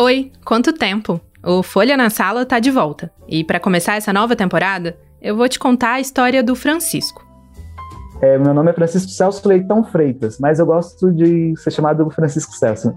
Oi, quanto tempo? O Folha na Sala tá de volta. E para começar essa nova temporada, eu vou te contar a história do Francisco. É, meu nome é Francisco Celso Leitão Freitas, mas eu gosto de ser chamado Francisco Celso.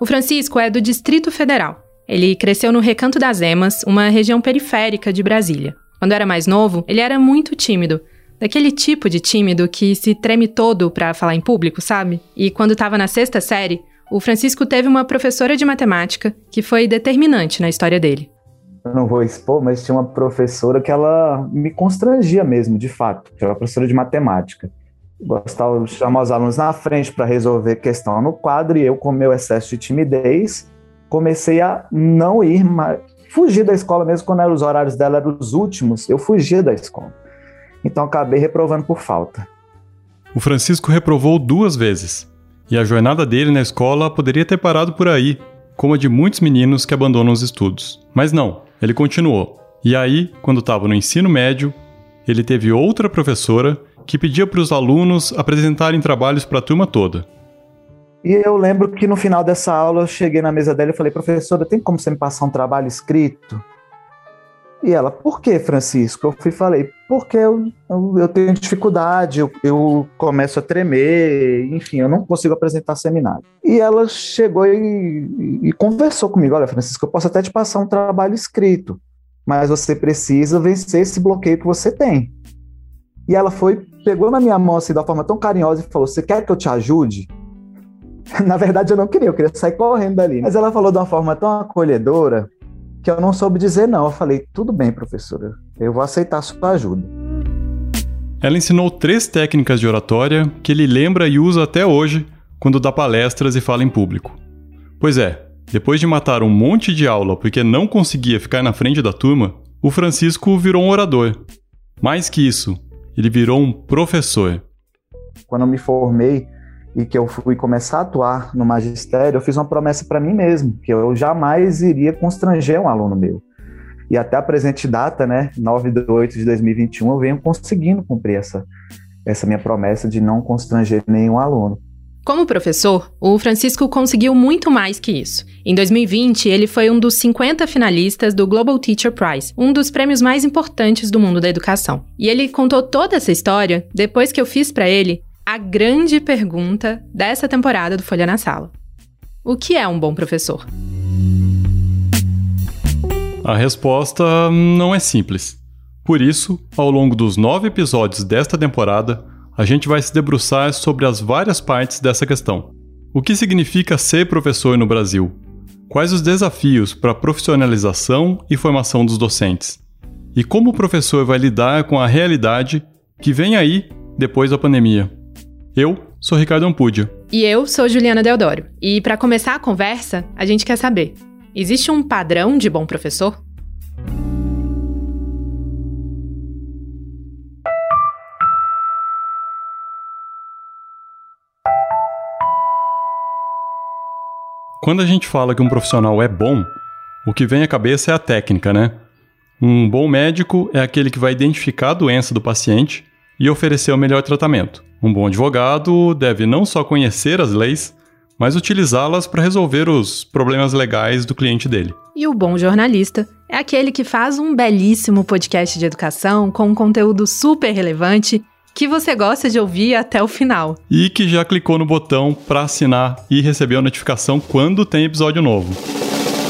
O Francisco é do Distrito Federal. Ele cresceu no Recanto das Emas, uma região periférica de Brasília. Quando era mais novo, ele era muito tímido. Daquele tipo de tímido que se treme todo para falar em público, sabe? E quando estava na sexta série, o Francisco teve uma professora de matemática que foi determinante na história dele. Eu não vou expor, mas tinha uma professora que ela me constrangia mesmo, de fato, que era uma professora de matemática. Gostava de chamar os alunos na frente para resolver questão no quadro e eu, com meu excesso de timidez, comecei a não ir mais, fugir da escola mesmo quando eram os horários dela eram os últimos, eu fugia da escola. Então acabei reprovando por falta. O Francisco reprovou duas vezes. E a jornada dele na escola poderia ter parado por aí, como a de muitos meninos que abandonam os estudos. Mas não, ele continuou. E aí, quando estava no ensino médio, ele teve outra professora que pedia para os alunos apresentarem trabalhos para a turma toda. E eu lembro que no final dessa aula eu cheguei na mesa dela e falei, professora, tem como você me passar um trabalho escrito? E ela, por que, Francisco? Eu fui falei, porque eu, eu, eu tenho dificuldade, eu, eu, começo a tremer, enfim, eu não consigo apresentar seminário. E ela chegou e, e, conversou comigo: olha, Francisco, eu posso até te passar um trabalho escrito, mas você precisa vencer esse bloqueio que você tem. E ela foi, pegou na minha mão assim, da forma tão carinhosa e falou: Você quer que eu te ajude? Na verdade, eu não queria, eu queria sair correndo dali. Mas ela falou de uma forma tão acolhedora que eu não soube dizer não. Eu falei, tudo bem, professora, eu vou aceitar sua ajuda. Ela ensinou três técnicas de oratória que ele lembra e usa até hoje quando dá palestras e fala em público. Pois é, depois de matar um monte de aula porque não conseguia ficar na frente da turma, o Francisco virou um orador. Mais que isso, ele virou um professor. Quando eu me formei, e que eu fui começar a atuar no magistério, eu fiz uma promessa para mim mesmo, que eu jamais iria constranger um aluno meu. E até a presente data, né, 9 de 8 de 2021, eu venho conseguindo cumprir essa, essa minha promessa de não constranger nenhum aluno. Como professor, o Francisco conseguiu muito mais que isso. Em 2020, ele foi um dos 50 finalistas do Global Teacher Prize, um dos prêmios mais importantes do mundo da educação. E ele contou toda essa história depois que eu fiz para ele a grande pergunta dessa temporada do Folha na Sala: O que é um bom professor? A resposta não é simples. Por isso, ao longo dos nove episódios desta temporada, a gente vai se debruçar sobre as várias partes dessa questão. O que significa ser professor no Brasil? Quais os desafios para a profissionalização e formação dos docentes? E como o professor vai lidar com a realidade que vem aí depois da pandemia? Eu sou Ricardo Ampudio. E eu sou Juliana Deodoro. E para começar a conversa, a gente quer saber: existe um padrão de bom professor? Quando a gente fala que um profissional é bom, o que vem à cabeça é a técnica, né? Um bom médico é aquele que vai identificar a doença do paciente e oferecer o melhor tratamento. Um bom advogado deve não só conhecer as leis, mas utilizá-las para resolver os problemas legais do cliente dele. E o bom jornalista é aquele que faz um belíssimo podcast de educação com um conteúdo super relevante que você gosta de ouvir até o final. E que já clicou no botão para assinar e receber a notificação quando tem episódio novo.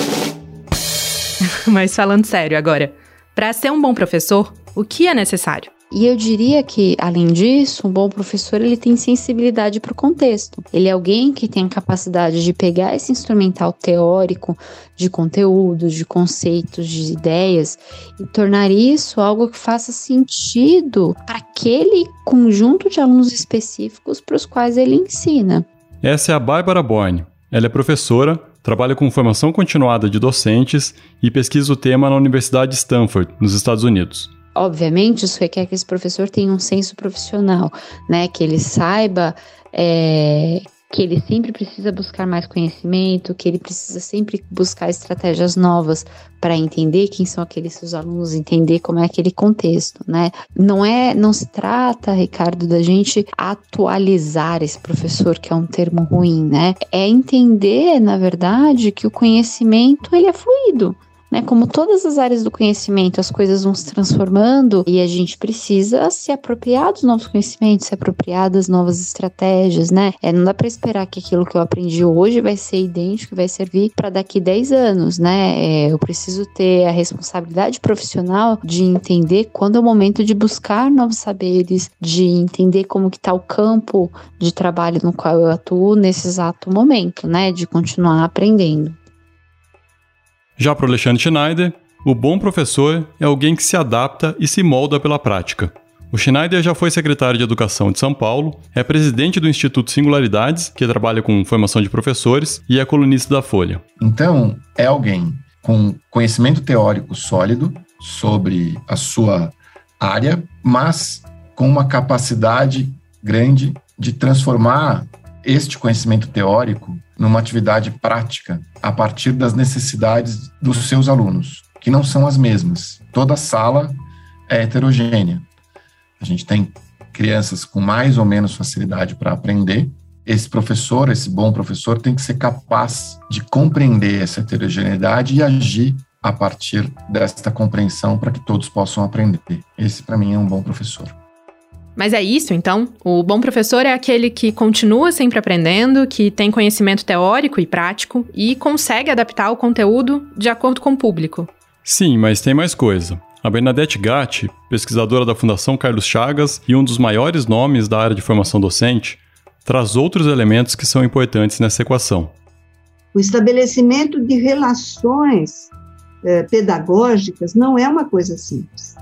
Mas falando sério agora, para ser um bom professor, o que é necessário? E eu diria que, além disso, um bom professor ele tem sensibilidade para o contexto. Ele é alguém que tem a capacidade de pegar esse instrumental teórico de conteúdos, de conceitos, de ideias e tornar isso algo que faça sentido para aquele conjunto de alunos específicos para os quais ele ensina. Essa é a Bárbara Borne. Ela é professora, trabalha com formação continuada de docentes e pesquisa o tema na Universidade de Stanford, nos Estados Unidos. Obviamente, isso requer que esse professor tenha um senso profissional, né? Que ele saiba é, que ele sempre precisa buscar mais conhecimento, que ele precisa sempre buscar estratégias novas para entender quem são aqueles seus alunos, entender como é aquele contexto, né? Não é, não se trata, Ricardo, da gente atualizar esse professor, que é um termo ruim, né? É entender, na verdade, que o conhecimento ele é fluido. Né? Como todas as áreas do conhecimento, as coisas vão se transformando e a gente precisa se apropriar dos novos conhecimentos, se apropriar das novas estratégias, né? É, não dá para esperar que aquilo que eu aprendi hoje vai ser idêntico e vai servir para daqui 10 anos, né? É, eu preciso ter a responsabilidade profissional de entender quando é o momento de buscar novos saberes, de entender como que está o campo de trabalho no qual eu atuo nesse exato momento, né? De continuar aprendendo. Já para o Alexandre Schneider, o bom professor é alguém que se adapta e se molda pela prática. O Schneider já foi secretário de Educação de São Paulo, é presidente do Instituto Singularidades, que trabalha com formação de professores, e é colunista da Folha. Então, é alguém com conhecimento teórico sólido sobre a sua área, mas com uma capacidade grande de transformar este conhecimento teórico numa atividade prática a partir das necessidades dos seus alunos, que não são as mesmas. Toda sala é heterogênea. A gente tem crianças com mais ou menos facilidade para aprender. Esse professor, esse bom professor, tem que ser capaz de compreender essa heterogeneidade e agir a partir desta compreensão para que todos possam aprender. Esse, para mim, é um bom professor. Mas é isso, então? O bom professor é aquele que continua sempre aprendendo, que tem conhecimento teórico e prático e consegue adaptar o conteúdo de acordo com o público. Sim, mas tem mais coisa. A Bernadette Gatti, pesquisadora da Fundação Carlos Chagas e um dos maiores nomes da área de formação docente, traz outros elementos que são importantes nessa equação. O estabelecimento de relações eh, pedagógicas não é uma coisa simples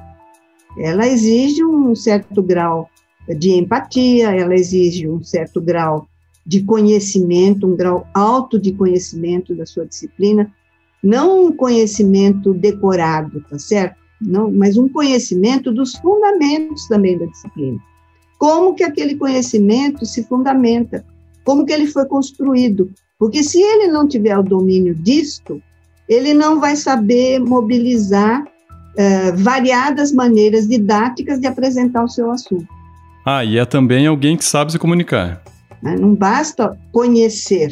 ela exige um certo grau de empatia, ela exige um certo grau de conhecimento, um grau alto de conhecimento da sua disciplina, não um conhecimento decorado, tá certo? Não, mas um conhecimento dos fundamentos também da disciplina. Como que aquele conhecimento se fundamenta? Como que ele foi construído? Porque se ele não tiver o domínio disto, ele não vai saber mobilizar uh, variadas maneiras didáticas de apresentar o seu assunto. Ah, e é também alguém que sabe se comunicar. Né? Não basta conhecer.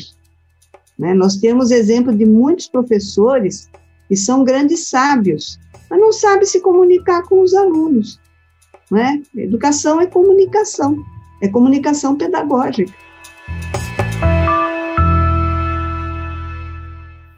Né? Nós temos exemplo de muitos professores que são grandes sábios, mas não sabem se comunicar com os alunos. Né? Educação é comunicação, é comunicação pedagógica.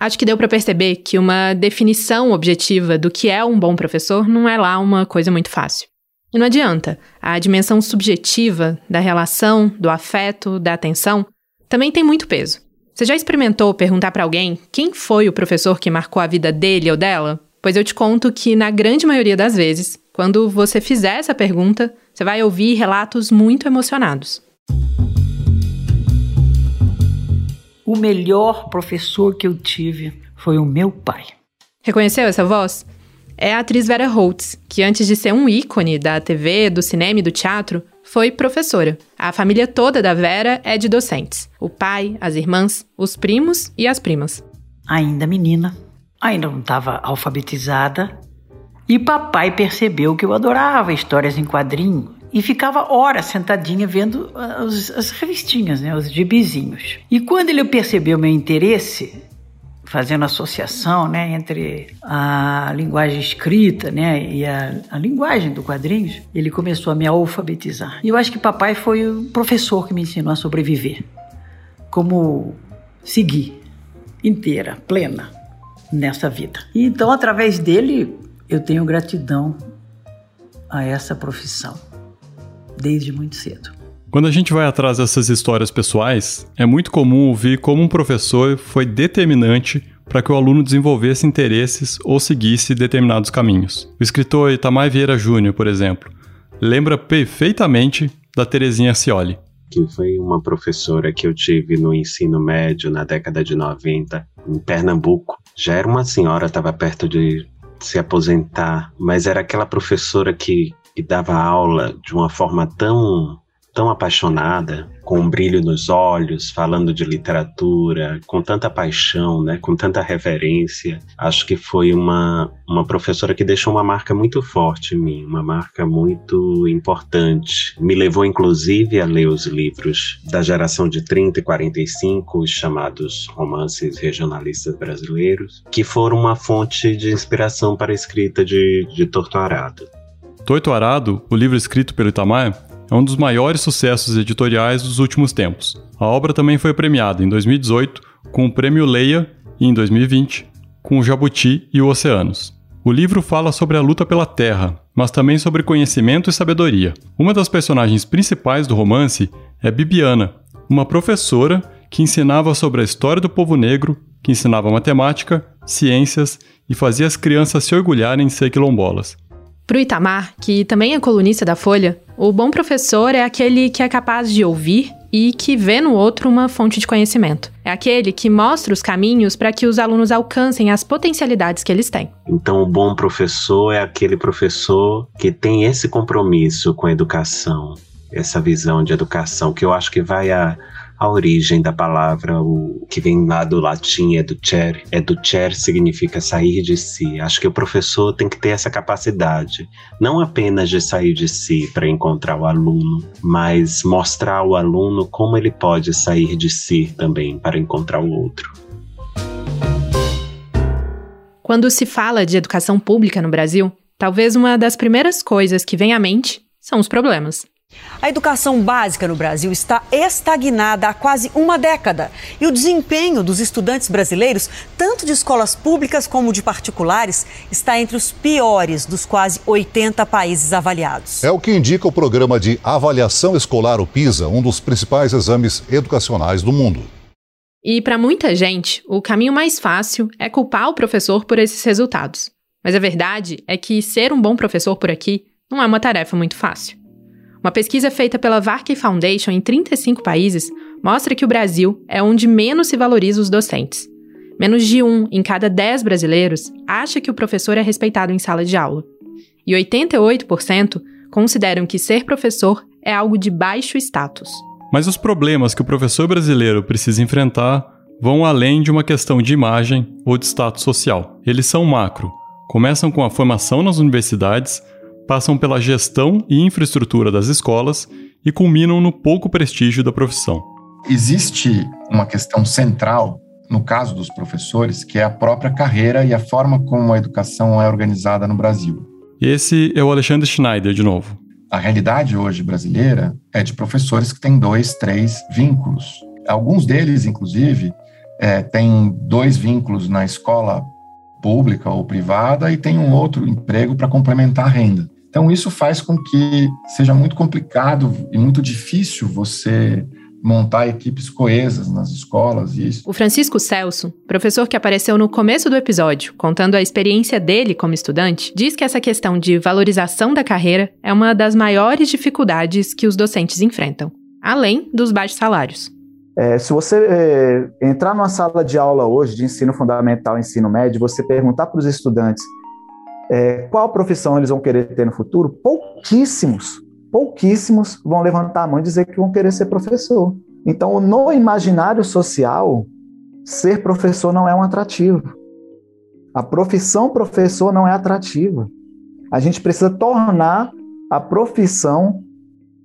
Acho que deu para perceber que uma definição objetiva do que é um bom professor não é lá uma coisa muito fácil. E não adianta, a dimensão subjetiva da relação, do afeto, da atenção também tem muito peso. Você já experimentou perguntar para alguém quem foi o professor que marcou a vida dele ou dela? Pois eu te conto que, na grande maioria das vezes, quando você fizer essa pergunta, você vai ouvir relatos muito emocionados. O melhor professor que eu tive foi o meu pai. Reconheceu essa voz? É a atriz Vera Holtz, que antes de ser um ícone da TV, do cinema e do teatro, foi professora. A família toda da Vera é de docentes: o pai, as irmãs, os primos e as primas. Ainda menina, ainda não estava alfabetizada, e papai percebeu que eu adorava histórias em quadrinho e ficava horas sentadinha vendo as, as revistinhas, né, os gibizinhos. E quando ele percebeu meu interesse, fazendo associação né, entre a linguagem escrita né, e a, a, linguagem do quadrinhos, ele começou a me alfabetizar. E eu acho que papai foi o professor que me ensinou a sobreviver, como seguir inteira, plena nessa vida. E então, através dele, eu tenho gratidão a essa profissão desde muito cedo. Quando a gente vai atrás dessas histórias pessoais, é muito comum ouvir como um professor foi determinante para que o aluno desenvolvesse interesses ou seguisse determinados caminhos. O escritor Itamar Vieira Júnior, por exemplo, lembra perfeitamente da Terezinha Cioli. Que foi uma professora que eu tive no ensino médio na década de 90, em Pernambuco. Já era uma senhora, estava perto de se aposentar, mas era aquela professora que que dava aula de uma forma tão tão apaixonada, com um brilho nos olhos, falando de literatura, com tanta paixão, né, com tanta reverência. Acho que foi uma, uma professora que deixou uma marca muito forte em mim, uma marca muito importante. Me levou, inclusive, a ler os livros da geração de 30 e 45, os chamados romances regionalistas brasileiros, que foram uma fonte de inspiração para a escrita de, de Torto Arado. Torto Arado, o livro escrito pelo Itamar, é um dos maiores sucessos editoriais dos últimos tempos. A obra também foi premiada em 2018 com o Prêmio Leia e em 2020 com o Jabuti e o Oceanos. O livro fala sobre a luta pela terra, mas também sobre conhecimento e sabedoria. Uma das personagens principais do romance é Bibiana, uma professora que ensinava sobre a história do povo negro, que ensinava matemática, ciências e fazia as crianças se orgulharem de ser quilombolas. Para o Itamar, que também é colunista da Folha, o bom professor é aquele que é capaz de ouvir e que vê no outro uma fonte de conhecimento. É aquele que mostra os caminhos para que os alunos alcancem as potencialidades que eles têm. Então, o bom professor é aquele professor que tem esse compromisso com a educação, essa visão de educação, que eu acho que vai a, a origem da palavra, o que vem lá do latim, educere. Educere significa sair de si. Acho que o professor tem que ter essa capacidade, não apenas de sair de si para encontrar o aluno, mas mostrar ao aluno como ele pode sair de si também para encontrar o outro. Quando se fala de educação pública no Brasil, talvez uma das primeiras coisas que vem à mente são os problemas. A educação básica no Brasil está estagnada há quase uma década e o desempenho dos estudantes brasileiros, tanto de escolas públicas como de particulares, está entre os piores dos quase 80 países avaliados. É o que indica o programa de avaliação escolar, o PISA, um dos principais exames educacionais do mundo. E para muita gente, o caminho mais fácil é culpar o professor por esses resultados. Mas a verdade é que ser um bom professor por aqui não é uma tarefa muito fácil. Uma pesquisa feita pela Varkey Foundation em 35 países mostra que o Brasil é onde menos se valoriza os docentes. Menos de um em cada dez brasileiros acha que o professor é respeitado em sala de aula. E 88% consideram que ser professor é algo de baixo status. Mas os problemas que o professor brasileiro precisa enfrentar vão além de uma questão de imagem ou de status social. Eles são macro. Começam com a formação nas universidades passam pela gestão e infraestrutura das escolas e culminam no pouco prestígio da profissão. Existe uma questão central no caso dos professores, que é a própria carreira e a forma como a educação é organizada no Brasil. Esse é o Alexandre Schneider, de novo. A realidade hoje brasileira é de professores que têm dois, três vínculos. Alguns deles, inclusive, é, têm dois vínculos na escola pública ou privada e tem um outro emprego para complementar a renda. Então, isso faz com que seja muito complicado e muito difícil você montar equipes coesas nas escolas e isso. O Francisco Celso, professor que apareceu no começo do episódio, contando a experiência dele como estudante, diz que essa questão de valorização da carreira é uma das maiores dificuldades que os docentes enfrentam, além dos baixos salários. É, se você é, entrar numa sala de aula hoje de ensino fundamental, ensino médio, você perguntar para os estudantes é, qual profissão eles vão querer ter no futuro, pouquíssimos, pouquíssimos vão levantar a mão e dizer que vão querer ser professor. Então, no imaginário social, ser professor não é um atrativo. A profissão professor não é atrativa. A gente precisa tornar a profissão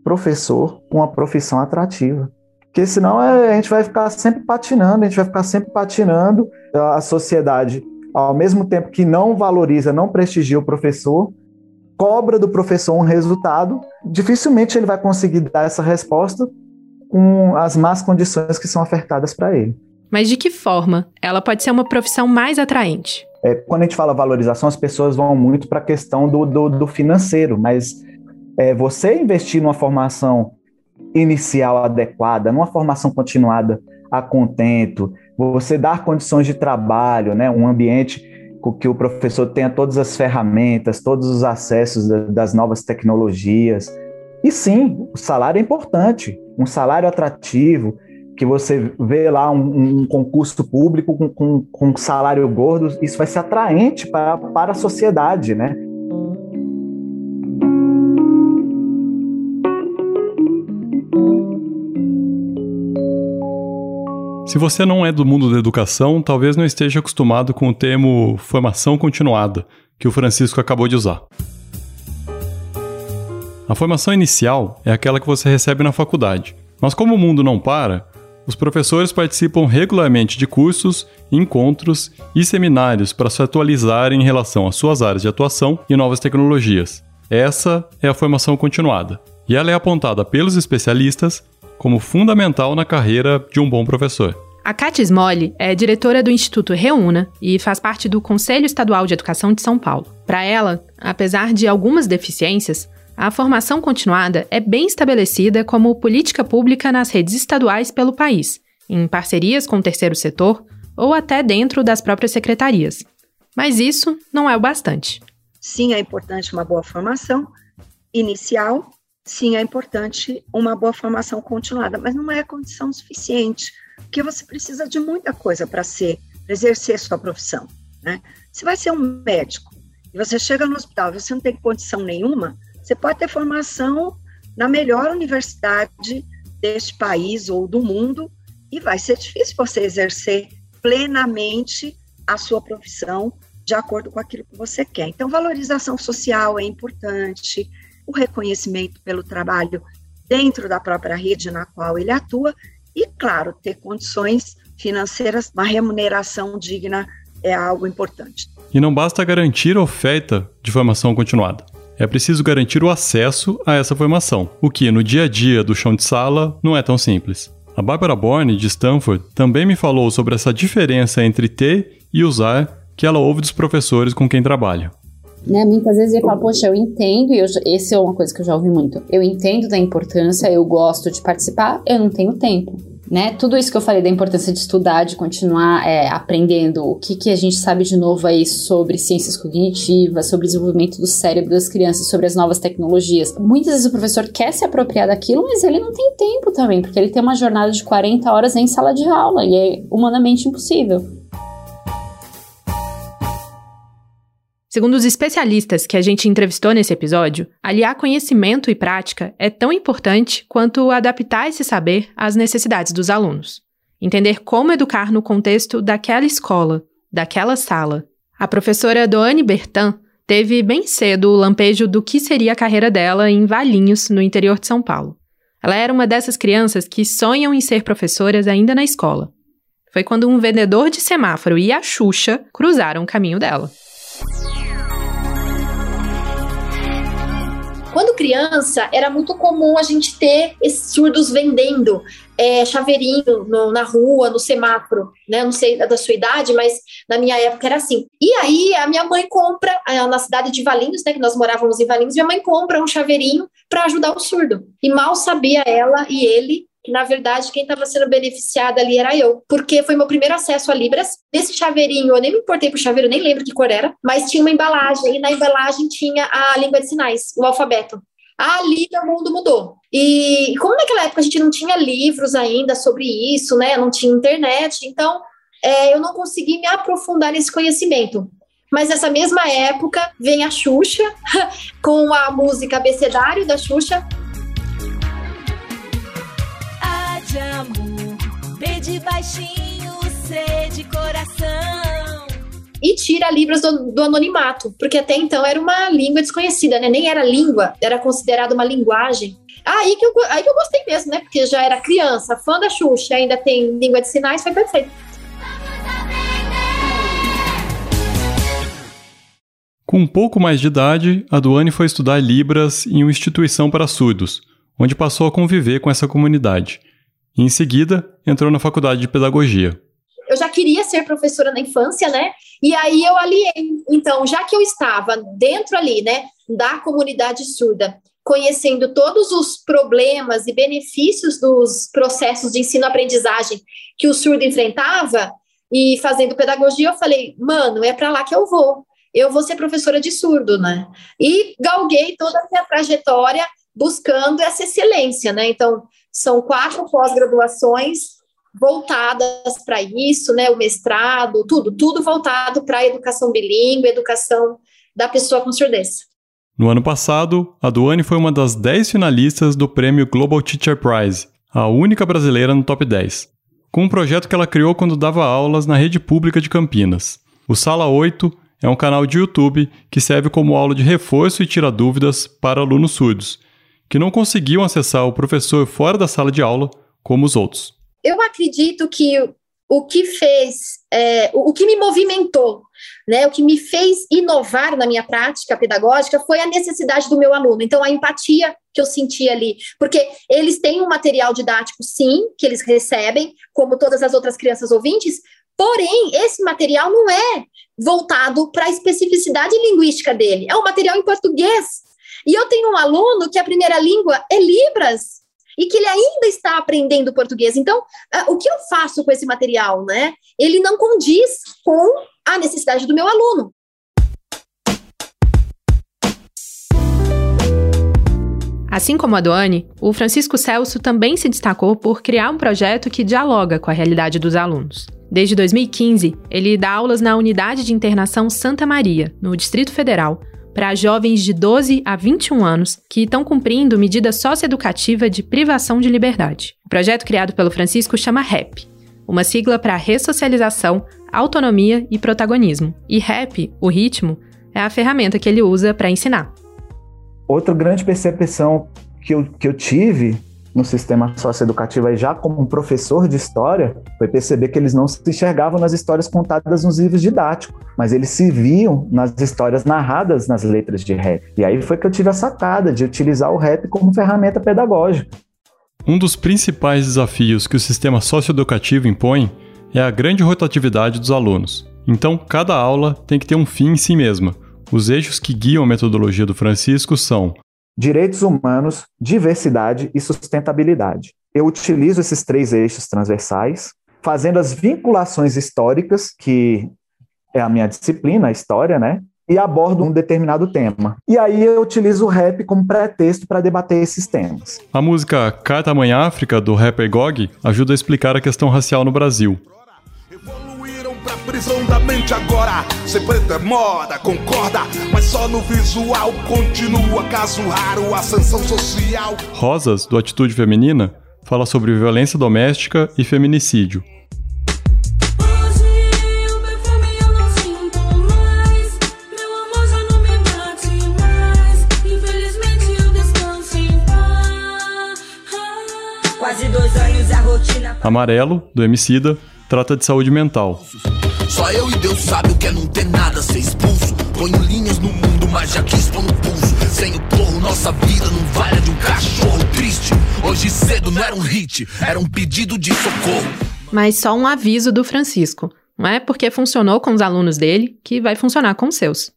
professor uma profissão atrativa. Porque senão é, a gente vai ficar sempre patinando, a gente vai ficar sempre patinando. A sociedade ao mesmo tempo que não valoriza, não prestigia o professor, cobra do professor um resultado, dificilmente ele vai conseguir dar essa resposta com as más condições que são ofertadas para ele. Mas de que forma ela pode ser uma profissão mais atraente? É, quando a gente fala valorização, as pessoas vão muito para a questão do, do, do, financeiro, mas é, você investir numa formação inicial adequada, numa formação continuada a contento, você dar condições de trabalho, né, um ambiente que o professor tenha todas as ferramentas, todos os acessos das novas tecnologias. E sim, o salário é importante, um salário atrativo, que você vê lá um, um concurso público com, com, com, salário gordo, isso vai ser atraente para, para a sociedade, né? Se você não é do mundo da educação, talvez não esteja acostumado com o termo formação continuada, que o Francisco acabou de usar. A formação inicial é aquela que você recebe na faculdade. Mas como o mundo não para, os professores participam regularmente de cursos, encontros e seminários para se atualizarem em relação às suas áreas de atuação e novas tecnologias. Essa é a formação continuada, e ela é apontada pelos especialistas como fundamental na carreira de um bom professor. A Kátia Smolli é diretora do Instituto Reúna e faz parte do Conselho Estadual de Educação de São Paulo. Para ela, apesar de algumas deficiências, a formação continuada é bem estabelecida como política pública nas redes estaduais pelo país, em parcerias com o terceiro setor ou até dentro das próprias secretarias. Mas isso não é o bastante. Sim, é importante uma boa formação inicial, sim, é importante uma boa formação continuada, mas não é condição suficiente, porque você precisa de muita coisa para ser, para exercer sua profissão. Né? Se vai ser um médico e você chega no hospital e você não tem condição nenhuma, você pode ter formação na melhor universidade deste país ou do mundo e vai ser difícil você exercer plenamente a sua profissão de acordo com aquilo que você quer. Então, valorização social é importante, o reconhecimento pelo trabalho dentro da própria rede na qual ele atua e, claro, ter condições financeiras, uma remuneração digna é algo importante. E não basta garantir oferta de formação continuada é preciso garantir o acesso a essa formação, o que no dia a dia do chão de sala não é tão simples. A Barbara Borne, de Stanford, também me falou sobre essa diferença entre ter e usar que ela ouve dos professores com quem trabalha. Né, muitas vezes ele fala, poxa, eu entendo, e eu, esse é uma coisa que eu já ouvi muito. Eu entendo da importância, eu gosto de participar, eu não tenho tempo né? Tudo isso que eu falei da importância de estudar, de continuar é, aprendendo o que, que a gente sabe de novo aí sobre ciências cognitivas, sobre o desenvolvimento do cérebro das crianças, sobre as novas tecnologias. Muitas vezes o professor quer se apropriar daquilo, mas ele não tem tempo também, porque ele tem uma jornada de 40 horas em sala de aula e é humanamente impossível. Segundo os especialistas que a gente entrevistou nesse episódio, aliar conhecimento e prática é tão importante quanto adaptar esse saber às necessidades dos alunos. Entender como educar no contexto daquela escola, daquela sala. A professora Doane Bertan teve bem cedo o lampejo do que seria a carreira dela em Valinhos, no interior de São Paulo. Ela era uma dessas crianças que sonham em ser professoras ainda na escola. Foi quando um vendedor de semáforo e a Xuxa cruzaram o caminho dela. Quando criança, era muito comum a gente ter esses surdos vendendo é, chaveirinho no, na rua, no semáforo, né? Não sei da sua idade, mas na minha época era assim. E aí a minha mãe compra, na cidade de Valinhos, né? Que nós morávamos em Valinhos, minha mãe compra um chaveirinho para ajudar o surdo. E mal sabia ela e ele que na verdade quem estava sendo beneficiada ali era eu, porque foi meu primeiro acesso a Libras. Nesse chaveirinho, eu nem me importei pro chaveiro, nem lembro que cor era, mas tinha uma embalagem, e na embalagem tinha a língua de sinais, o alfabeto. Ali meu mundo mudou. E como naquela época a gente não tinha livros ainda sobre isso, né? Não tinha internet, então é, eu não consegui me aprofundar nesse conhecimento. Mas nessa mesma época vem a Xuxa com a música Abecedário da Xuxa, de amor, B de baixinho, C de coração. E tira Libras do, do, anonimato, porque até então era uma língua desconhecida, né? Nem era língua, era considerada uma linguagem. Aí que, eu, aí que eu gostei mesmo, né? Porque já era criança, fã da Xuxa, ainda tem língua de sinais, foi perfeito. Com um pouco mais de idade, a Duane foi estudar Libras em uma instituição para surdos, onde passou a conviver com essa comunidade. E em seguida, entrou na faculdade de pedagogia. Eu já queria ser professora na infância, né? E aí eu aliei. Então, já que eu estava dentro ali, né, da comunidade surda, conhecendo todos os problemas e benefícios dos processos de ensino-aprendizagem que o surdo enfrentava e fazendo pedagogia, eu falei, mano, é para lá que eu vou. Eu vou ser professora de surdo, né? E galguei toda a minha trajetória buscando essa excelência, né? Então, são quatro pós-graduações voltadas para isso, né? O mestrado, tudo, tudo voltado para a educação bilíngue, educação da pessoa com surdez. No ano passado, a Duane foi uma das 10 finalistas do prêmio Global Teacher Prize, a única brasileira no top 10. com um projeto que ela criou quando dava aulas na rede pública de Campinas. O Sala 8 é um canal de YouTube que serve como aula de reforço e tira dúvidas para alunos surdos, que não conseguiam acessar o professor fora da sala de aula como os outros. Eu acredito que o que fez, é, o que me movimentou, né, o que me fez inovar na minha prática pedagógica foi a necessidade do meu aluno. Então, a empatia que eu senti ali, porque eles têm um material didático, sim, que eles recebem, como todas as outras crianças ouvintes, porém, esse material não é voltado para a especificidade linguística dele, é um material em português. E eu tenho um aluno que a primeira língua é Libras, e que ele ainda está aprendendo português. Então, o que eu faço com esse material, né? Ele não condiz com a necessidade do meu aluno. Assim como a Doane, o Francisco Celso também se destacou por criar um projeto que dialoga com a realidade dos alunos. Desde 2015, ele dá aulas na Unidade de Internação Santa Maria, no Distrito Federal, para jovens de 12 a 21 anos que estão cumprindo medida socioeducativa de privação de liberdade. O projeto criado pelo Francisco chama REP, uma sigla para ressocialização, autonomia e protagonismo. E REP, o ritmo, é a ferramenta que ele usa para ensinar. Outra grande percepção que eu, que eu tive no sistema socioeducativo, já como um professor de história, foi perceber que eles não se enxergavam nas histórias contadas nos livros didáticos, mas eles se viam nas histórias narradas nas letras de rap. E aí foi que eu tive a sacada de utilizar o rap como ferramenta pedagógica. Um dos principais desafios que o sistema socioeducativo impõe é a grande rotatividade dos alunos. Então, cada aula tem que ter um fim em si mesma. Os eixos que guiam a metodologia do Francisco são direitos humanos, diversidade e sustentabilidade. Eu utilizo esses três eixos transversais, fazendo as vinculações históricas, que é a minha disciplina, a história, né? E abordo um determinado tema. E aí eu utilizo o rap como pretexto para debater esses temas. A música Carta Mãe África, do rapper Gog, ajuda a explicar a questão racial no Brasil prisão da mente agora. Ser preto é moda, concorda, mas só no visual continua caso raro, ascensão social. Rosas, do Atitude Feminina, fala sobre violência doméstica e feminicídio. Amarelo, do Emicida, trata de saúde mental. Só eu e Deus sabe o que é não ter nada, ser expulso. Ponho linhas no mundo, mas já quis pôr no pulso. Sem o porro, nossa vida não vale de um cachorro triste. Hoje cedo não era um hit, era um pedido de socorro. Mas só um aviso do Francisco. Não é porque funcionou com os alunos dele que vai funcionar com os seus.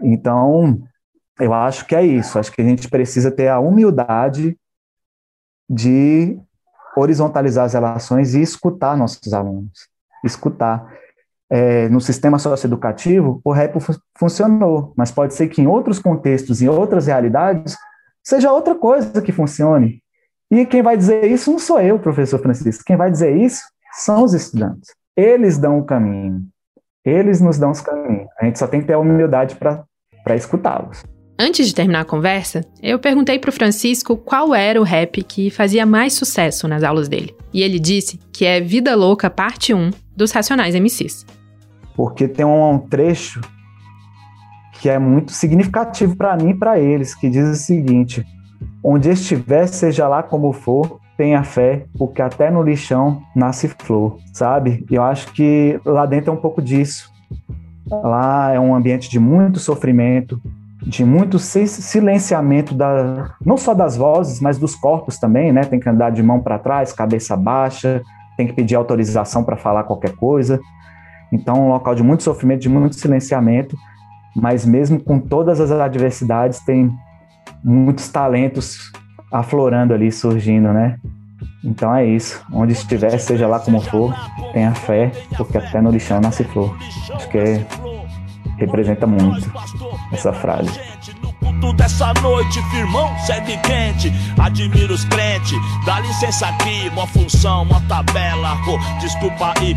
Então, eu acho que é isso. Acho que a gente precisa ter a humildade de horizontalizar as relações e escutar nossos alunos. Escutar é, no sistema socioeducativo, o rap funcionou, mas pode ser que em outros contextos, em outras realidades, seja outra coisa que funcione. E quem vai dizer isso não sou eu, professor Francisco. Quem vai dizer isso são os estudantes. Eles dão o caminho. Eles nos dão os caminhos. A gente só tem que ter a humildade para escutá-los. Antes de terminar a conversa, eu perguntei para o Francisco qual era o rap que fazia mais sucesso nas aulas dele. E ele disse que é Vida Louca Parte 1 dos Racionais MCs porque tem um trecho que é muito significativo para mim e para eles, que diz o seguinte: Onde estiver, seja lá como for, tenha fé, porque até no lixão nasce flor, sabe? Eu acho que lá dentro é um pouco disso. Lá é um ambiente de muito sofrimento, de muito silenciamento da não só das vozes, mas dos corpos também, né? Tem que andar de mão para trás, cabeça baixa, tem que pedir autorização para falar qualquer coisa. Então, um local de muito sofrimento, de muito silenciamento, mas mesmo com todas as adversidades, tem muitos talentos aflorando ali, surgindo, né? Então é isso. Onde estiver, seja lá como for, tenha fé, porque até no lixão nasce flor. Acho que representa muito essa frase dessa noite, firmão, segue quente. Admiro os crentes, dá licença aqui, uma função, uma tabela. Oh, desculpa aí.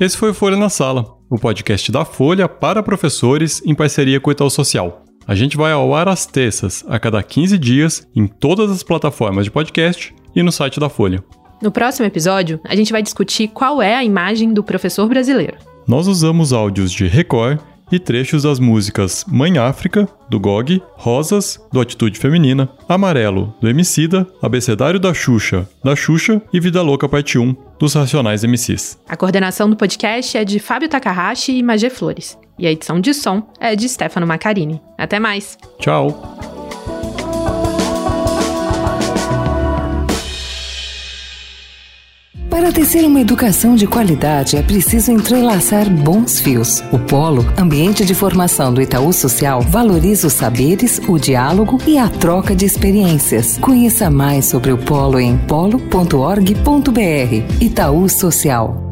Esse foi o Folha na Sala. o podcast da Folha para professores em parceria com o Itaú Social. A gente vai ao ar às terças, a cada 15 dias, em todas as plataformas de podcast e no site da Folha. No próximo episódio, a gente vai discutir qual é a imagem do professor brasileiro. Nós usamos áudios de Record e trechos das músicas Mãe África, do GOG, Rosas, do Atitude Feminina, Amarelo, do Emicida, Abecedário da Xuxa, da Xuxa e Vida Louca Parte 1, dos Racionais MCs. A coordenação do podcast é de Fábio Takahashi e Magé Flores. E a edição de som é de Stefano Macarini. Até mais! Tchau! Para tecer uma educação de qualidade é preciso entrelaçar bons fios. O Polo, ambiente de formação do Itaú Social, valoriza os saberes, o diálogo e a troca de experiências. Conheça mais sobre o Polo em polo.org.br. Itaú Social.